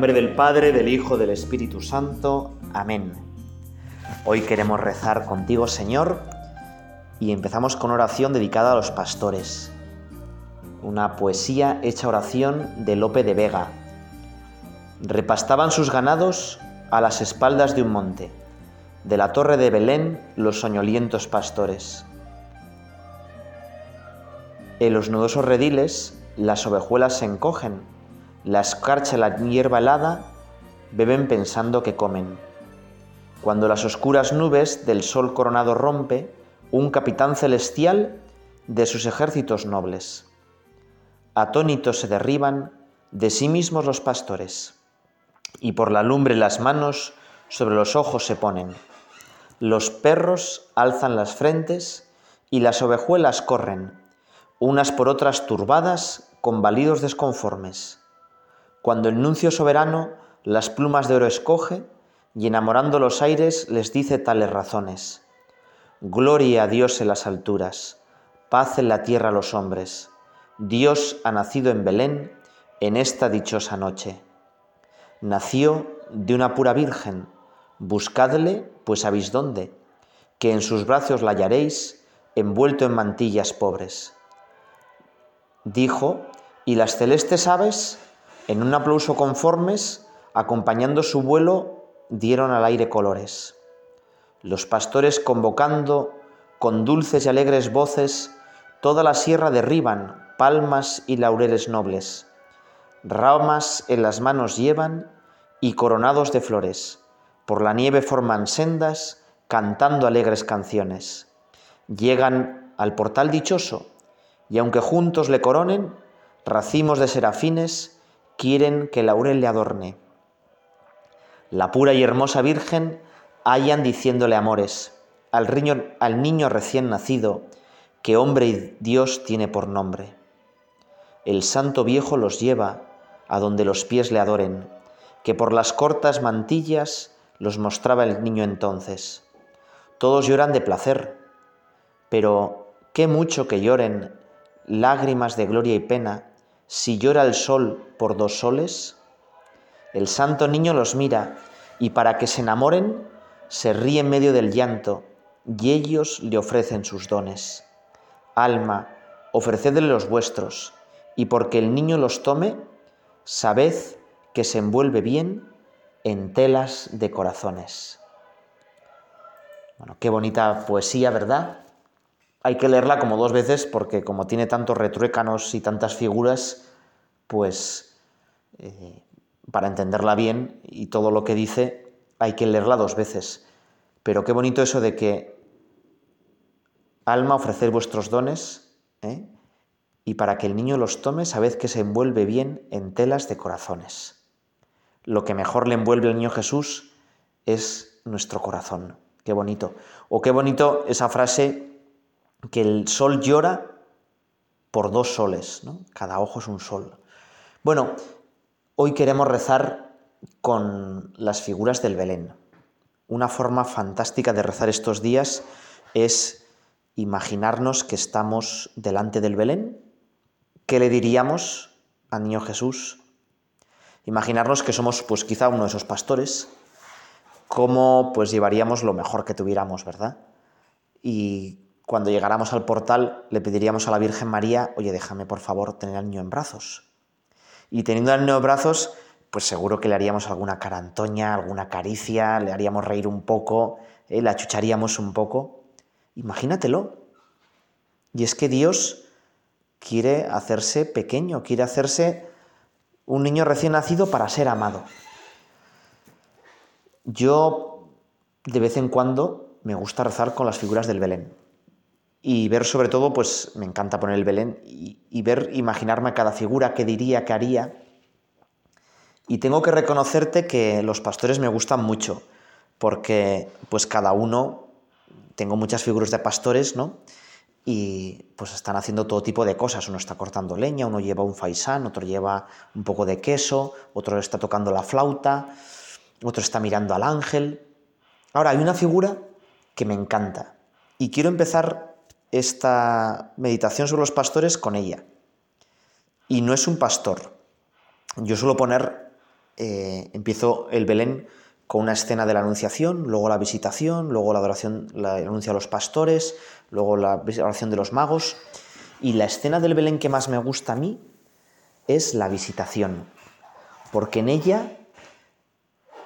nombre del Padre, del Hijo, del Espíritu Santo. Amén. Hoy queremos rezar contigo, Señor, y empezamos con oración dedicada a los pastores. Una poesía hecha oración de Lope de Vega. Repastaban sus ganados a las espaldas de un monte, de la torre de Belén los soñolientos pastores. En los nudosos rediles las ovejuelas se encogen, la escarcha la hierba helada, beben pensando que comen. Cuando las oscuras nubes del sol coronado rompe, un capitán celestial de sus ejércitos nobles. Atónitos se derriban de sí mismos los pastores, y por la lumbre las manos sobre los ojos se ponen. Los perros alzan las frentes y las ovejuelas corren, unas por otras turbadas con balidos desconformes. Cuando el nuncio soberano las plumas de oro escoge y enamorando los aires les dice tales razones. Gloria a Dios en las alturas, paz en la tierra a los hombres. Dios ha nacido en Belén en esta dichosa noche. Nació de una pura virgen, buscadle, pues sabéis dónde, que en sus brazos la hallaréis, envuelto en mantillas pobres dijo, y las celestes aves, en un aplauso conformes, acompañando su vuelo, dieron al aire colores. Los pastores convocando con dulces y alegres voces, toda la sierra derriban, palmas y laureles nobles. Ramas en las manos llevan y coronados de flores, por la nieve forman sendas, cantando alegres canciones. Llegan al portal dichoso, y aunque juntos le coronen, racimos de serafines quieren que laurel le adorne. La pura y hermosa Virgen hallan diciéndole amores al, al niño recién nacido, que hombre y Dios tiene por nombre. El santo viejo los lleva a donde los pies le adoren, que por las cortas mantillas los mostraba el niño entonces. Todos lloran de placer, pero qué mucho que lloren lágrimas de gloria y pena, si llora el sol por dos soles? El santo niño los mira y para que se enamoren, se ríe en medio del llanto y ellos le ofrecen sus dones. Alma, ofrecedle los vuestros, y porque el niño los tome, sabed que se envuelve bien en telas de corazones. Bueno, qué bonita poesía, ¿verdad? Hay que leerla como dos veces porque como tiene tantos retruécanos y tantas figuras, pues eh, para entenderla bien y todo lo que dice hay que leerla dos veces. Pero qué bonito eso de que alma ofrecer vuestros dones ¿eh? y para que el niño los tome sabed que se envuelve bien en telas de corazones. Lo que mejor le envuelve al niño Jesús es nuestro corazón. Qué bonito. O qué bonito esa frase que el sol llora por dos soles, ¿no? cada ojo es un sol. Bueno, hoy queremos rezar con las figuras del Belén. Una forma fantástica de rezar estos días es imaginarnos que estamos delante del Belén. ¿Qué le diríamos al niño Jesús? Imaginarnos que somos pues quizá uno de esos pastores, cómo pues llevaríamos lo mejor que tuviéramos, ¿verdad? Y cuando llegáramos al portal le pediríamos a la Virgen María, oye, déjame por favor tener al niño en brazos. Y teniendo al niño en brazos, pues seguro que le haríamos alguna carantoña, alguna caricia, le haríamos reír un poco, ¿eh? le achucharíamos un poco. Imagínatelo. Y es que Dios quiere hacerse pequeño, quiere hacerse un niño recién nacido para ser amado. Yo de vez en cuando me gusta rezar con las figuras del Belén y ver sobre todo, pues me encanta poner el Belén y, ver, imaginarme cada figura, qué diría, qué haría. Y tengo que reconocerte que los pastores me gustan mucho, porque pues cada uno, tengo muchas figuras de pastores, ¿no? Y pues están haciendo todo tipo de cosas. Uno está cortando leña, uno lleva un faisán, otro lleva un poco de queso, otro está tocando la flauta, otro está mirando al ángel. Ahora, hay una figura que me encanta. Y quiero empezar esta meditación sobre los pastores con ella. Y no es un pastor. Yo suelo poner eh, empiezo el Belén con una escena de la Anunciación, luego la visitación, luego la adoración, la anuncia a los pastores, luego la oración de los magos. Y la escena del Belén que más me gusta a mí es la visitación, porque en ella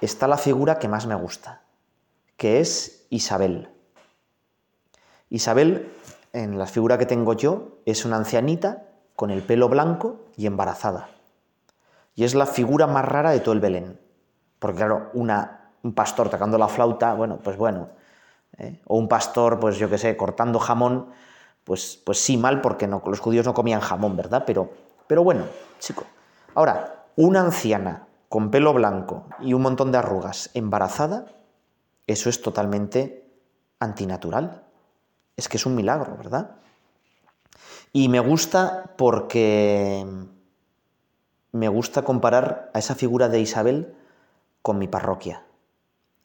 está la figura que más me gusta, que es Isabel. Isabel, en la figura que tengo yo, es una ancianita con el pelo blanco y embarazada. Y es la figura más rara de todo el Belén. Porque claro, una, un pastor tocando la flauta, bueno, pues bueno. ¿eh? O un pastor, pues yo qué sé, cortando jamón, pues, pues sí, mal, porque no, los judíos no comían jamón, ¿verdad? Pero, pero bueno, chico. Ahora, una anciana con pelo blanco y un montón de arrugas, embarazada, eso es totalmente antinatural. Es que es un milagro, ¿verdad? Y me gusta porque me gusta comparar a esa figura de Isabel con mi parroquia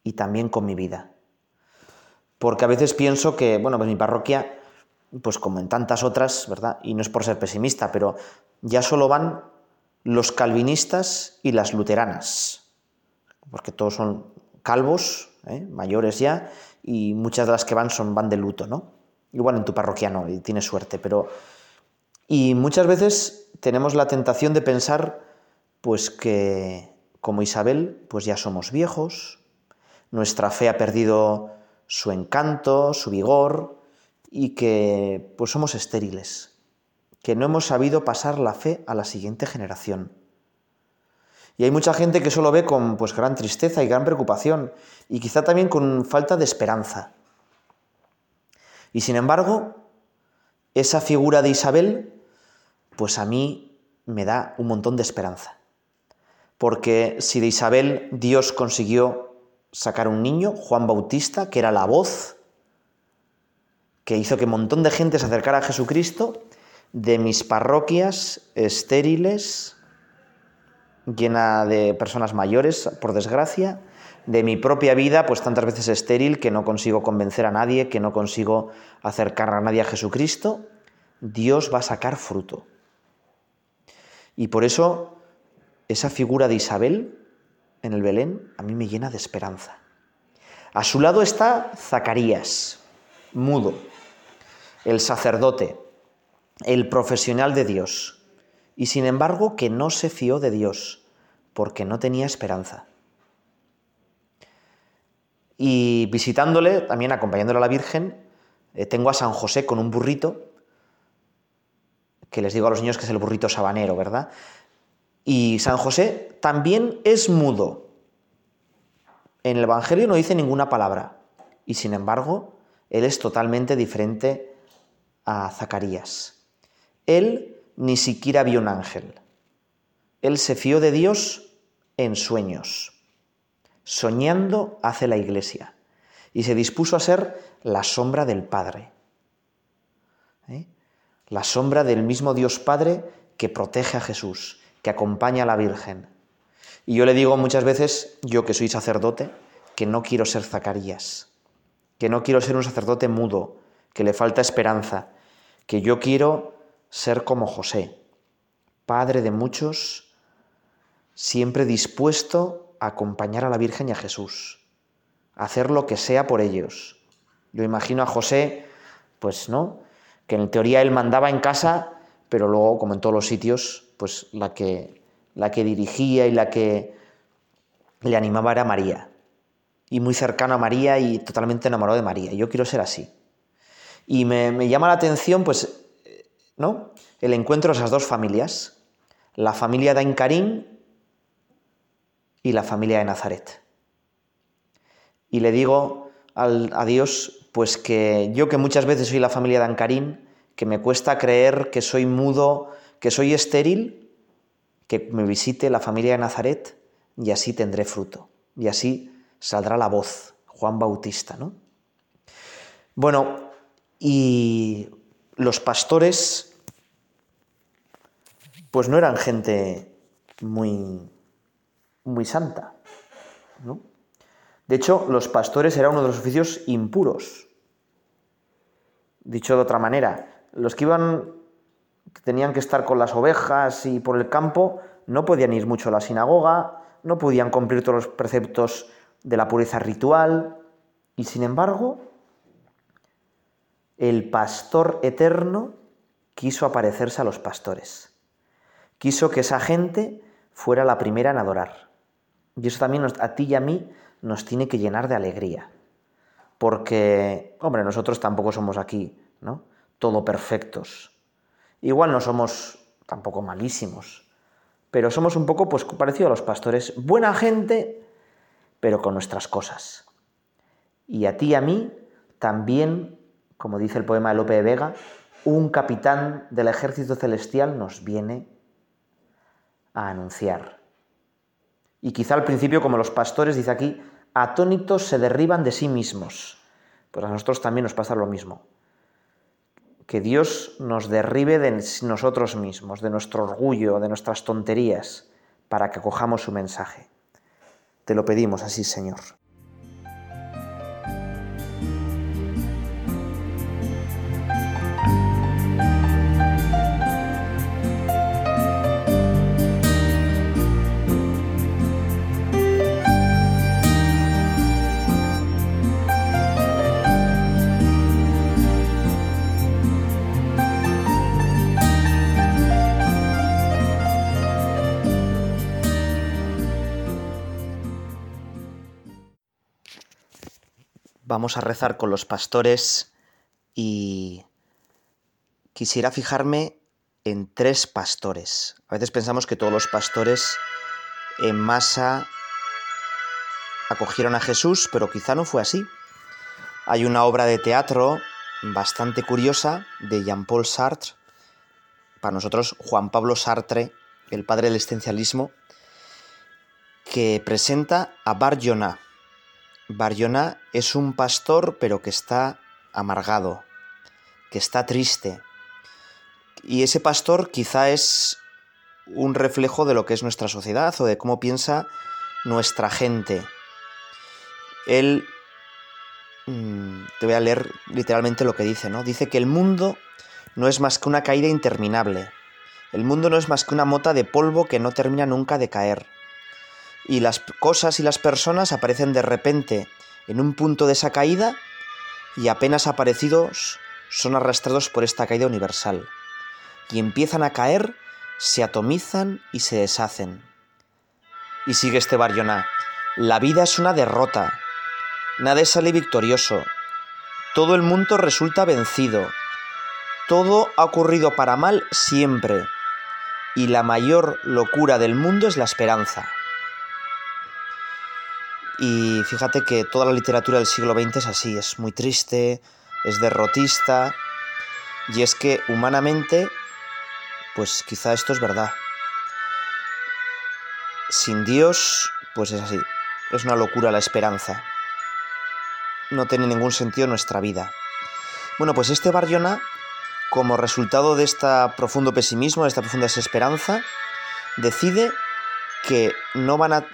y también con mi vida. Porque a veces pienso que, bueno, pues mi parroquia, pues como en tantas otras, ¿verdad? Y no es por ser pesimista, pero ya solo van los calvinistas y las luteranas, porque todos son calvos, ¿eh? mayores ya, y muchas de las que van son van de luto, ¿no? Igual en tu parroquia no, y tienes suerte, pero... Y muchas veces tenemos la tentación de pensar, pues que como Isabel, pues ya somos viejos, nuestra fe ha perdido su encanto, su vigor y que pues somos estériles, que no hemos sabido pasar la fe a la siguiente generación. Y hay mucha gente que solo ve con pues gran tristeza y gran preocupación y quizá también con falta de esperanza. Y sin embargo, esa figura de Isabel pues a mí me da un montón de esperanza. Porque si de Isabel Dios consiguió sacar un niño, Juan Bautista, que era la voz que hizo que un montón de gente se acercara a Jesucristo, de mis parroquias estériles, llena de personas mayores, por desgracia, de mi propia vida, pues tantas veces estéril que no consigo convencer a nadie, que no consigo acercar a nadie a Jesucristo, Dios va a sacar fruto. Y por eso esa figura de Isabel en el Belén a mí me llena de esperanza. A su lado está Zacarías, mudo, el sacerdote, el profesional de Dios, y sin embargo que no se fió de Dios, porque no tenía esperanza. Y visitándole, también acompañándole a la Virgen, eh, tengo a San José con un burrito, que les digo a los niños que es el burrito sabanero, ¿verdad? Y San José también es mudo. En el Evangelio no dice ninguna palabra. Y sin embargo, él es totalmente diferente a Zacarías. Él ni siquiera vio un ángel. Él se fió de Dios en sueños. Soñando hace la iglesia. Y se dispuso a ser la sombra del Padre. ¿Eh? La sombra del mismo Dios Padre que protege a Jesús que acompaña a la Virgen. Y yo le digo muchas veces, yo que soy sacerdote, que no quiero ser Zacarías, que no quiero ser un sacerdote mudo, que le falta esperanza, que yo quiero ser como José, padre de muchos, siempre dispuesto acompañar a la Virgen y a Jesús, hacer lo que sea por ellos. Yo imagino a José, pues no, que en teoría él mandaba en casa, pero luego, como en todos los sitios, pues la que, la que dirigía y la que le animaba era María. Y muy cercano a María y totalmente enamorado de María. Yo quiero ser así. Y me, llama la atención, pues, ¿no? El encuentro de esas dos familias. La familia de Aincarín y la familia de Nazaret. Y le digo a Dios, pues que yo que muchas veces soy la familia de Ancarín, que me cuesta creer que soy mudo que soy estéril, que me visite la familia de Nazaret y así tendré fruto. Y así saldrá la voz, Juan Bautista, ¿no? Bueno, y los pastores, pues no eran gente muy, muy santa, ¿no? De hecho, los pastores eran uno de los oficios impuros. Dicho de otra manera, los que iban que tenían que estar con las ovejas y por el campo, no podían ir mucho a la sinagoga, no podían cumplir todos los preceptos de la pureza ritual, y sin embargo, el pastor eterno quiso aparecerse a los pastores. Quiso que esa gente fuera la primera en adorar. Y eso también a ti y a mí nos tiene que llenar de alegría. Porque, hombre, nosotros tampoco somos aquí, ¿no? Todo perfectos. Igual no somos tampoco malísimos, pero somos un poco pues parecido a los pastores, buena gente, pero con nuestras cosas. Y a ti y a mí también, como dice el poema de Lope de Vega, un capitán del ejército celestial nos viene a anunciar. Y quizá al principio, como los pastores, dice aquí, atónitos se derriban de sí mismos. Pues a nosotros también nos pasa lo mismo. Que Dios nos derribe de nosotros mismos, de nuestro orgullo, de nuestras tonterías, para que acojamos su mensaje. Te lo pedimos así, Señor. Vamos a rezar con los pastores y quisiera fijarme en tres pastores. A veces pensamos que todos los pastores en masa acogieron a Jesús, pero quizá no fue así. Hay una obra de teatro bastante curiosa de Jean-Paul Sartre, para nosotros Juan Pablo Sartre, el padre del existencialismo, que presenta a Bar Barjona es un pastor pero que está amargado, que está triste. Y ese pastor quizá es un reflejo de lo que es nuestra sociedad o de cómo piensa nuestra gente. Él, mm, te voy a leer literalmente lo que dice, ¿no? Dice que el mundo no es más que una caída interminable. El mundo no es más que una mota de polvo que no termina nunca de caer y las cosas y las personas aparecen de repente en un punto de esa caída y apenas aparecidos son arrastrados por esta caída universal. Y empiezan a caer, se atomizan y se deshacen. Y sigue este Baryoná. La vida es una derrota. Nada sale victorioso. Todo el mundo resulta vencido. Todo ha ocurrido para mal siempre. Y la mayor locura del mundo es la esperanza. Y fíjate que toda la literatura del siglo XX es así, es muy triste, es derrotista. Y es que humanamente, pues quizá esto es verdad. Sin Dios, pues es así. Es una locura la esperanza. No tiene ningún sentido nuestra vida. Bueno, pues este Barriona, como resultado de este profundo pesimismo, de esta profunda desesperanza, decide que no van a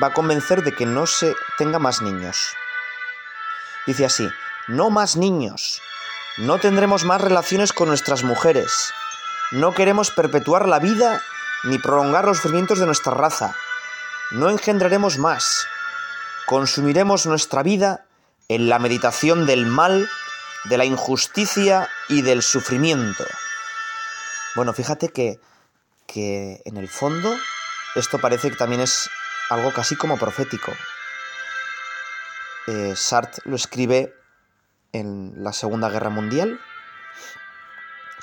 va a convencer de que no se tenga más niños. Dice así, no más niños, no tendremos más relaciones con nuestras mujeres, no queremos perpetuar la vida ni prolongar los sufrimientos de nuestra raza, no engendraremos más, consumiremos nuestra vida en la meditación del mal, de la injusticia y del sufrimiento. Bueno, fíjate que, que en el fondo esto parece que también es algo casi como profético. Eh, Sartre lo escribe en la Segunda Guerra Mundial,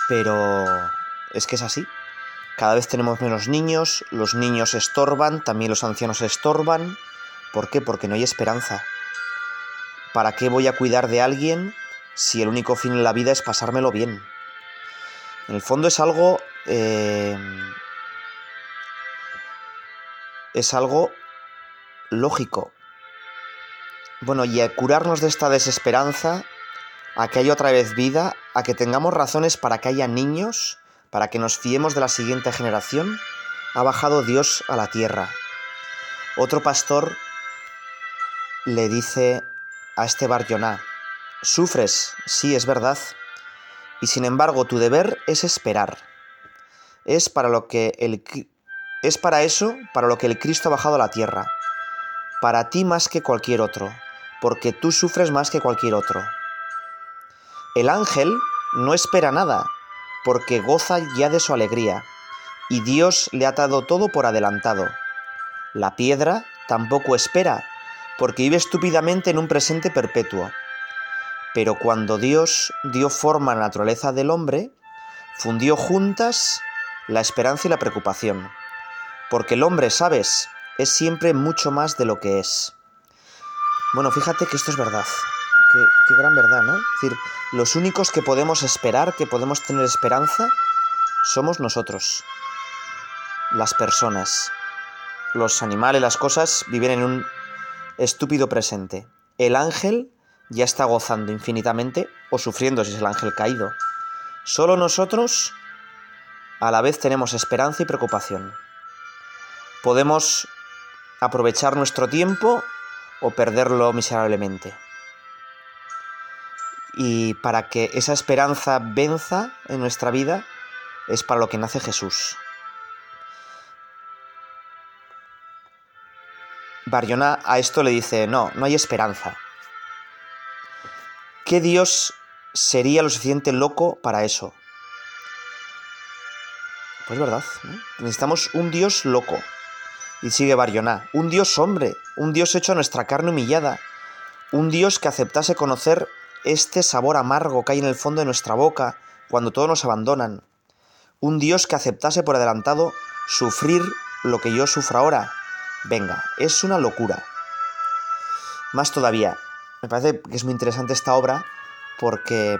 pero es que es así. Cada vez tenemos menos niños, los niños estorban, también los ancianos estorban. ¿Por qué? Porque no hay esperanza. ¿Para qué voy a cuidar de alguien si el único fin en la vida es pasármelo bien? En el fondo es algo eh, es algo lógico. Bueno, y a curarnos de esta desesperanza, a que haya otra vez vida, a que tengamos razones para que haya niños, para que nos fiemos de la siguiente generación, ha bajado Dios a la tierra. Otro pastor le dice a este Barjoná, sufres, sí, es verdad, y sin embargo tu deber es esperar. Es para lo que el es para eso para lo que el Cristo ha bajado a la tierra, para ti más que cualquier otro, porque tú sufres más que cualquier otro. El ángel no espera nada, porque goza ya de su alegría, y Dios le ha dado todo por adelantado. La piedra tampoco espera, porque vive estúpidamente en un presente perpetuo. Pero cuando Dios dio forma a la naturaleza del hombre, fundió juntas la esperanza y la preocupación. Porque el hombre, sabes, es siempre mucho más de lo que es. Bueno, fíjate que esto es verdad. Qué, gran verdad, ¿no? Es decir, los únicos que podemos esperar, que podemos tener esperanza, somos nosotros, las personas. Los animales, las cosas viven en un estúpido presente. El ángel ya está gozando infinitamente o sufriendo si es el ángel caído. Solo nosotros a la vez tenemos esperanza y preocupación. Podemos aprovechar nuestro tiempo o perderlo miserablemente. Y para que esa esperanza venza en nuestra vida es para lo que nace Jesús. Barjona a esto le dice, no, no hay esperanza. ¿Qué Dios sería lo suficiente loco para eso? Pues verdad, necesitamos un Dios loco. Y sigue Barjona, un Dios hombre, un Dios hecho a nuestra carne humillada, un Dios que aceptase conocer este sabor amargo que hay en el fondo de nuestra boca cuando todos nos abandonan, un Dios que aceptase por adelantado sufrir lo que yo sufro ahora. Venga, es una locura. Más todavía, me parece que es muy interesante esta obra porque,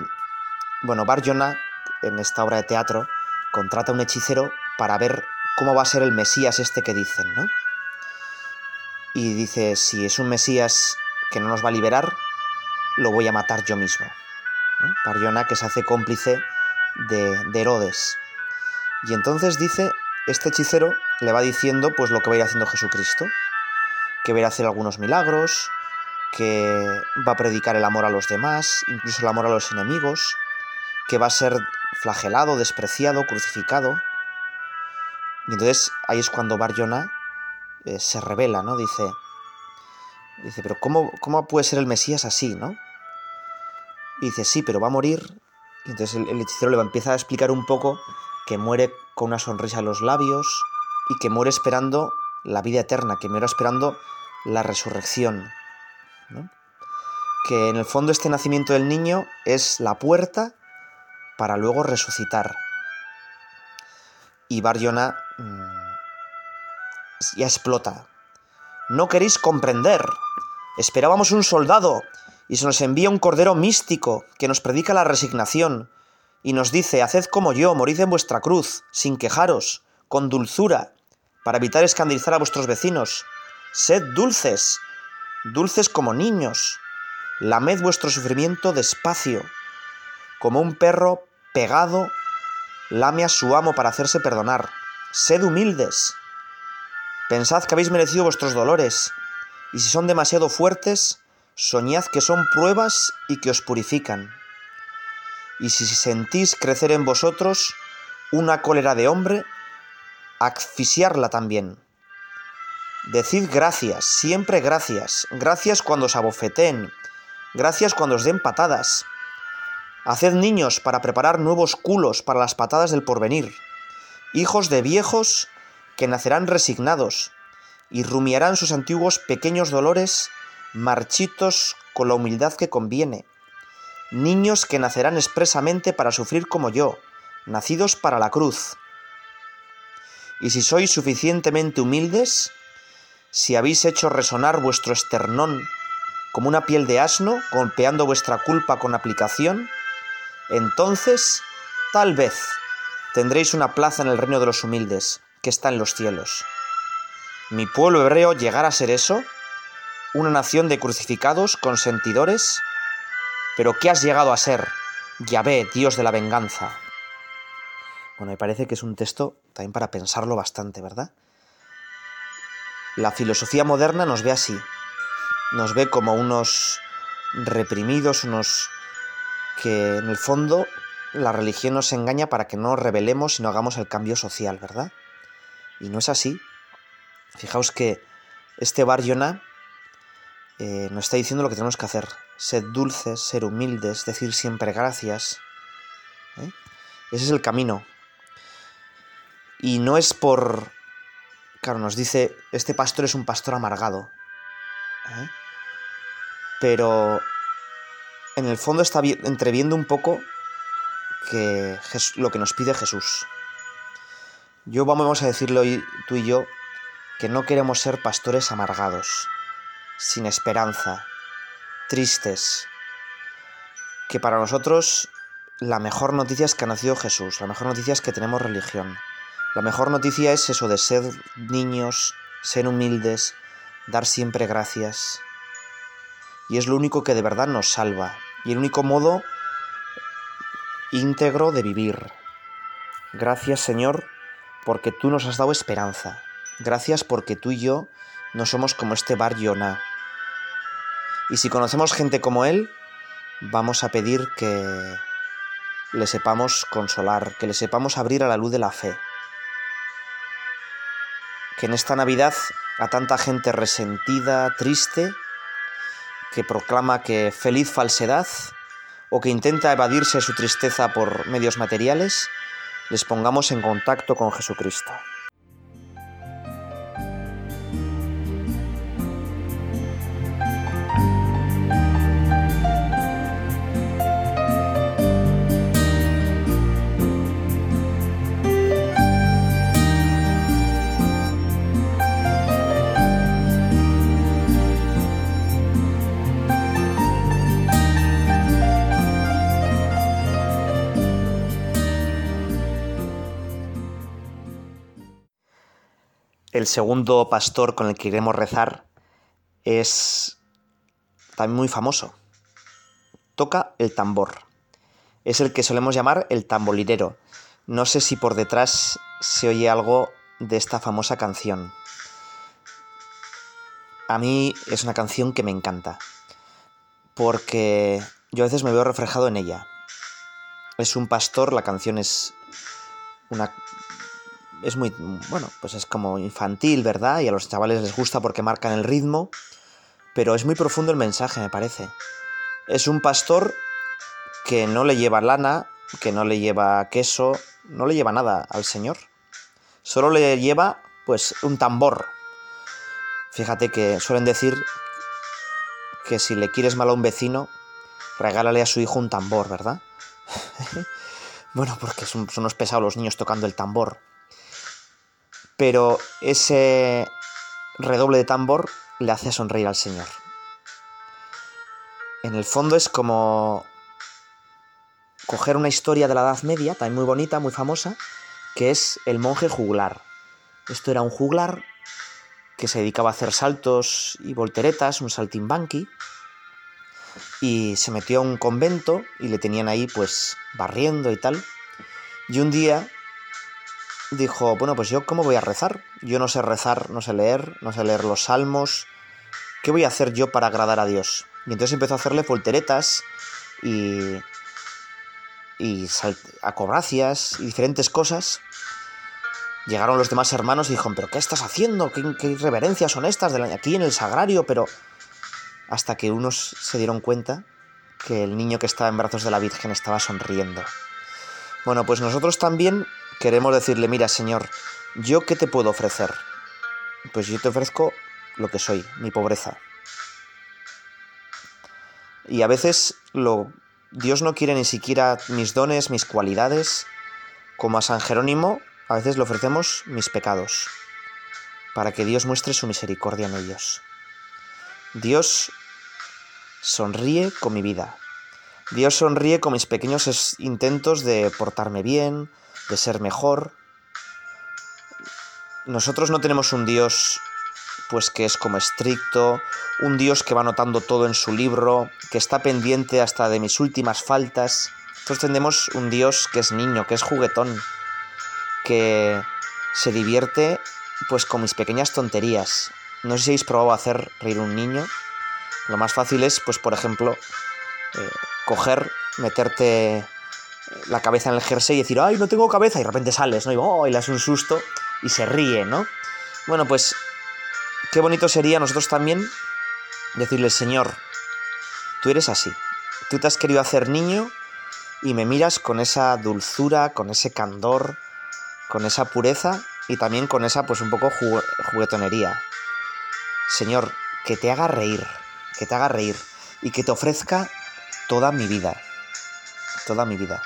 bueno, Barjona, en esta obra de teatro, contrata a un hechicero para ver cómo va a ser el Mesías este que dicen, ¿no? Y dice, si es un Mesías que no nos va a liberar, lo voy a matar yo mismo. ¿no? Barjona que se hace cómplice de, de Herodes. Y entonces dice, este hechicero le va diciendo pues lo que va a ir haciendo Jesucristo, que va a ir a hacer algunos milagros, que va a predicar el amor a los demás, incluso el amor a los enemigos, que va a ser flagelado, despreciado, crucificado. Y entonces ahí es cuando Barjona eh, se revela, ¿no? Dice, dice, pero ¿cómo, ¿cómo puede ser el Mesías así, no? Y dice, sí, pero va a morir. Y entonces el, hechicero le va a empezar a explicar un poco que muere con una sonrisa en los labios y que muere esperando la vida eterna, que muere esperando la resurrección. Que en el fondo este nacimiento del niño es la puerta para luego resucitar. Y Barjona mm, ya explota. No queréis comprender. Esperábamos un soldado y se nos envía un cordero místico que nos predica la resignación y nos dice, haced como yo, morid en vuestra cruz, sin quejaros, con dulzura, para evitar escandalizar a vuestros vecinos. Sed dulces, dulces como niños. Lamed vuestro sufrimiento despacio, como un perro pegado lame a su amo para hacerse perdonar. Sed humildes. Pensad que habéis merecido vuestros dolores, y si son demasiado fuertes, soñad que son pruebas y que os purifican. Y si sentís crecer en vosotros una cólera de hombre, asfixiarla también. Decid gracias, siempre gracias, gracias cuando os abofeten, gracias cuando os den patadas. Haced niños para preparar nuevos culos para las patadas del porvenir, hijos de viejos que nacerán resignados y rumiarán sus antiguos pequeños dolores marchitos con la humildad que conviene, niños que nacerán expresamente para sufrir como yo, nacidos para la cruz. Y si sois suficientemente humildes, si habéis hecho resonar vuestro esternón como una piel de asno, golpeando vuestra culpa con aplicación, entonces, tal vez, tendréis una plaza en el reino de los humildes, que está en los cielos. Mi pueblo hebreo llegará a ser eso, una nación de crucificados, consentidores, pero ¿qué has llegado a ser? Yahvé, Dios de la venganza. Bueno, me parece que es un texto también para pensarlo bastante, ¿verdad? La filosofía moderna nos ve así, nos ve como unos reprimidos, unos que en el fondo la religión nos engaña para que no rebelemos y no hagamos el cambio social, ¿verdad? Y no es así. Fijaos que este bar eh, nos está diciendo lo que tenemos que hacer. Ser dulces, ser humildes, decir siempre gracias. ¿eh? Ese es el camino. Y no es por... Claro, nos dice, este pastor es un pastor amargado. ¿eh? Pero en el fondo está entreviendo un poco lo que nos pide Jesús. Yo vamos a decirlo hoy tú y yo que no queremos ser pastores amargados, sin esperanza, tristes, que para nosotros la mejor noticia es que ha nacido Jesús, la mejor noticia es que tenemos religión, la mejor noticia es eso de ser niños, ser humildes, dar siempre gracias. Y es lo único que de verdad nos salva, y el único modo íntegro de vivir. Gracias Señor, porque tú nos has dado esperanza. Gracias porque tú y yo no somos como este bar Yonah. Y si conocemos gente como él, vamos a pedir que le sepamos consolar, que le sepamos abrir a la luz de la fe. Que en esta Navidad a tanta gente resentida, triste, que proclama que feliz falsedad o que intenta evadirse su tristeza por medios materiales, les pongamos en contacto con Jesucristo. El segundo pastor con el que iremos rezar es también muy famoso. Toca el tambor. Es el que solemos llamar el tambolirero. No sé si por detrás se oye algo de esta famosa canción. A mí es una canción que me encanta, porque yo a veces me veo reflejado en ella. Es un pastor, la canción es una es muy, bueno, pues es como infantil, ¿verdad? Y a los chavales les gusta porque marcan el ritmo, pero es muy profundo el mensaje, me parece. Es un pastor que no le lleva lana, que no le lleva queso, no le lleva nada al Señor. Solo le lleva, pues, un tambor. Fíjate que suelen decir que si le quieres mal a un vecino, regálale a su hijo un tambor, ¿verdad? bueno, porque son, son unos pesados los niños tocando el tambor pero ese redoble de tambor le hace sonreír al Señor. En el fondo es como coger una historia de la Edad Media, también muy bonita, muy famosa, que es el monje juglar. Esto era un juglar que se dedicaba a hacer saltos y volteretas, un saltimbanqui, y se metió a un convento y le tenían ahí pues barriendo y tal. Y un día dijo, bueno, pues yo cómo voy a rezar? Yo no sé rezar, no sé leer, no sé leer los salmos. ¿Qué voy a hacer yo para agradar a Dios? Y entonces empezó a hacerle volteretas y, y acobracias y diferentes cosas. Llegaron los demás hermanos y dijeron, pero ¿qué estás haciendo? ¿Qué, qué reverencias son estas aquí en el sagrario? Pero hasta que unos se dieron cuenta que el niño que estaba en brazos de la Virgen estaba sonriendo. Bueno, pues nosotros también queremos decirle, mira Señor, ¿yo qué te puedo ofrecer? Pues yo te ofrezco lo que soy, mi pobreza. Y a veces lo, Dios no quiere ni siquiera mis dones, mis cualidades. Como a San Jerónimo, a veces le ofrecemos mis pecados, para que Dios muestre su misericordia en ellos. Dios sonríe con mi vida. Dios sonríe con mis pequeños intentos de portarme bien, de ser mejor. Nosotros no tenemos un Dios pues que es como estricto, un Dios que va anotando todo en su libro, que está pendiente hasta de mis últimas faltas. Nosotros tenemos un Dios que es niño, que es juguetón, que se divierte pues con mis pequeñas tonterías. No sé si habéis probado hacer reír un niño. Lo más fácil es, pues por ejemplo, eh, coger, meterte la cabeza en el jersey y decir, ay, no tengo cabeza, y de repente sales, ¿no? Y, oh, le das un susto. y se ríe, ¿no? Bueno, pues qué bonito sería nosotros también decirle, Señor, tú eres así. Tú te has querido hacer niño y me miras con esa dulzura, con ese candor, con esa pureza y también con esa pues un poco juguetonería. Señor, que te haga reír, que te haga reír y que te ofrezca toda mi vida, toda mi vida.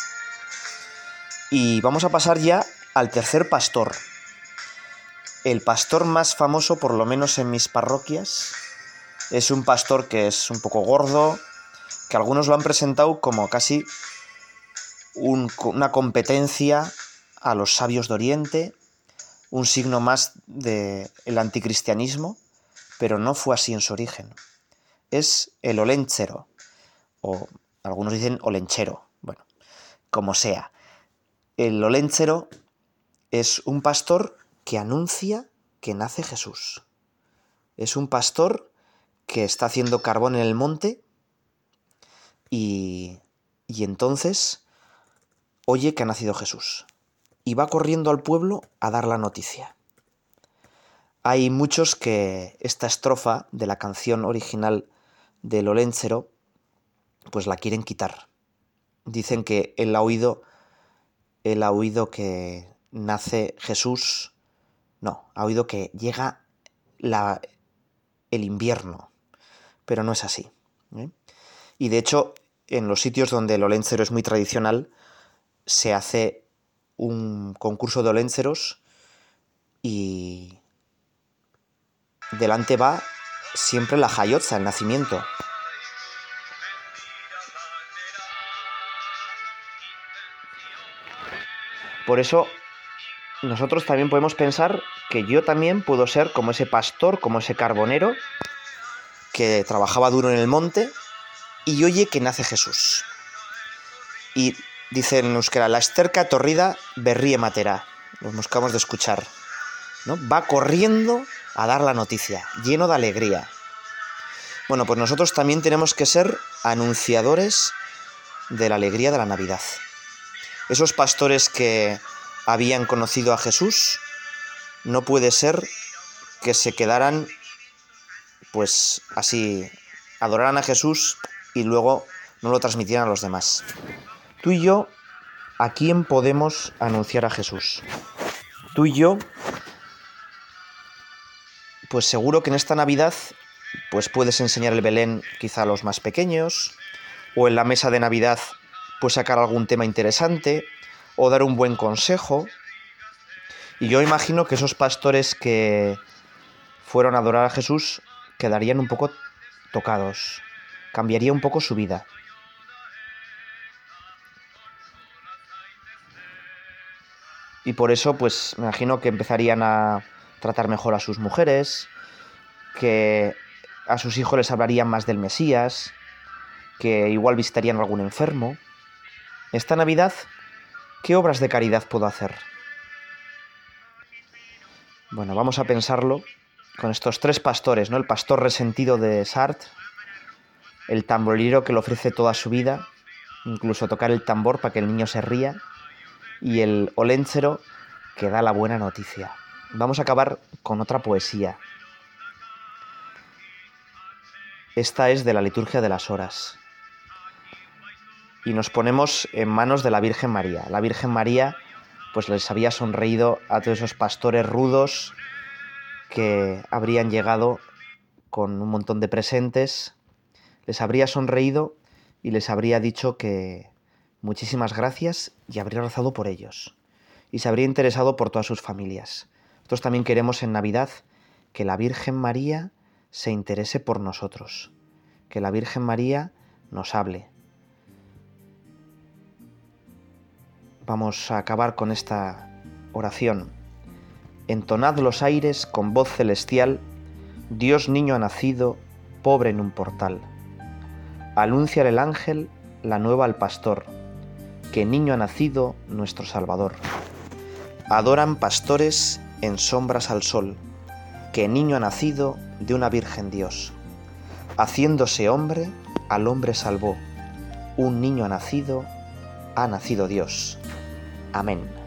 Y vamos a pasar ya al tercer pastor. El pastor más famoso, por lo menos en mis parroquias, es un pastor que es un poco gordo, que algunos lo han presentado como casi una competencia a los sabios de Oriente, un signo más del anticristianismo, pero no fue así en su origen. Es el olenchero, o algunos dicen olenchero, bueno, como sea. El olenchero es un pastor que anuncia que nace Jesús. Es un pastor que está haciendo carbón en el monte y, y entonces oye que ha nacido Jesús y va corriendo al pueblo a dar la noticia. Hay muchos que esta estrofa de la canción original del Oléncero pues la quieren quitar. Dicen que él ha oído, él ha oído que nace Jesús, no, ha oído que llega la, el invierno, pero no es así. ¿eh? Y de hecho, en los sitios donde el Oléncero es muy tradicional, se hace un concurso de olénceros y delante va siempre la jayotza, el nacimiento. Por eso nosotros también podemos pensar que yo también puedo ser como ese pastor, como ese carbonero que trabajaba duro en el monte y oye que nace Jesús. Y dice en euskera, la esterca torrida berríe matera. Los buscamos de escuchar. ¿no? Va corriendo a dar la noticia, lleno de alegría. Bueno, pues nosotros también tenemos que ser anunciadores de la alegría de la Navidad. Esos pastores que habían conocido a Jesús, no puede ser que se quedaran, pues así, adoraran a Jesús y luego no lo transmitieran a los demás. Tú y yo, ¿a quién podemos anunciar a Jesús? Tú y yo, pues seguro que en esta Navidad, pues puedes enseñar el Belén quizá a los más pequeños, o en la mesa de Navidad, pues sacar algún tema interesante, o dar un buen consejo. Y yo imagino que esos pastores que fueron a adorar a Jesús quedarían un poco tocados, cambiaría un poco su vida. y por eso pues me imagino que empezarían a tratar mejor a sus mujeres, que a sus hijos les hablarían más del Mesías, que igual visitarían a algún enfermo. Esta Navidad, ¿qué obras de caridad puedo hacer? Bueno, vamos a pensarlo con estos tres pastores, ¿no? El pastor resentido de Sartre, el tamborero que le ofrece toda su vida, incluso tocar el tambor para que el niño se ría, y el oléncero que da la buena noticia. Vamos a acabar con otra poesía. Esta es de la liturgia de las horas. Y nos ponemos en manos de la Virgen María. La Virgen María pues les había sonreído a todos esos pastores rudos que habrían llegado con un montón de presentes. Les habría sonreído y les habría dicho que muchísimas gracias y habría rezado por ellos. Y se habría interesado por todas sus familias. Nosotros también queremos en Navidad que la Virgen María se interese por nosotros, que la Virgen María nos hable. Vamos a acabar con esta oración. Entonad los aires con voz celestial, Dios niño ha nacido, pobre en un portal. Anuncia el ángel la nueva al pastor que niño ha nacido nuestro Salvador. Adoran pastores en sombras al sol, que niño ha nacido de una Virgen Dios. Haciéndose hombre, al hombre salvó. Un niño ha nacido, ha nacido Dios. Amén.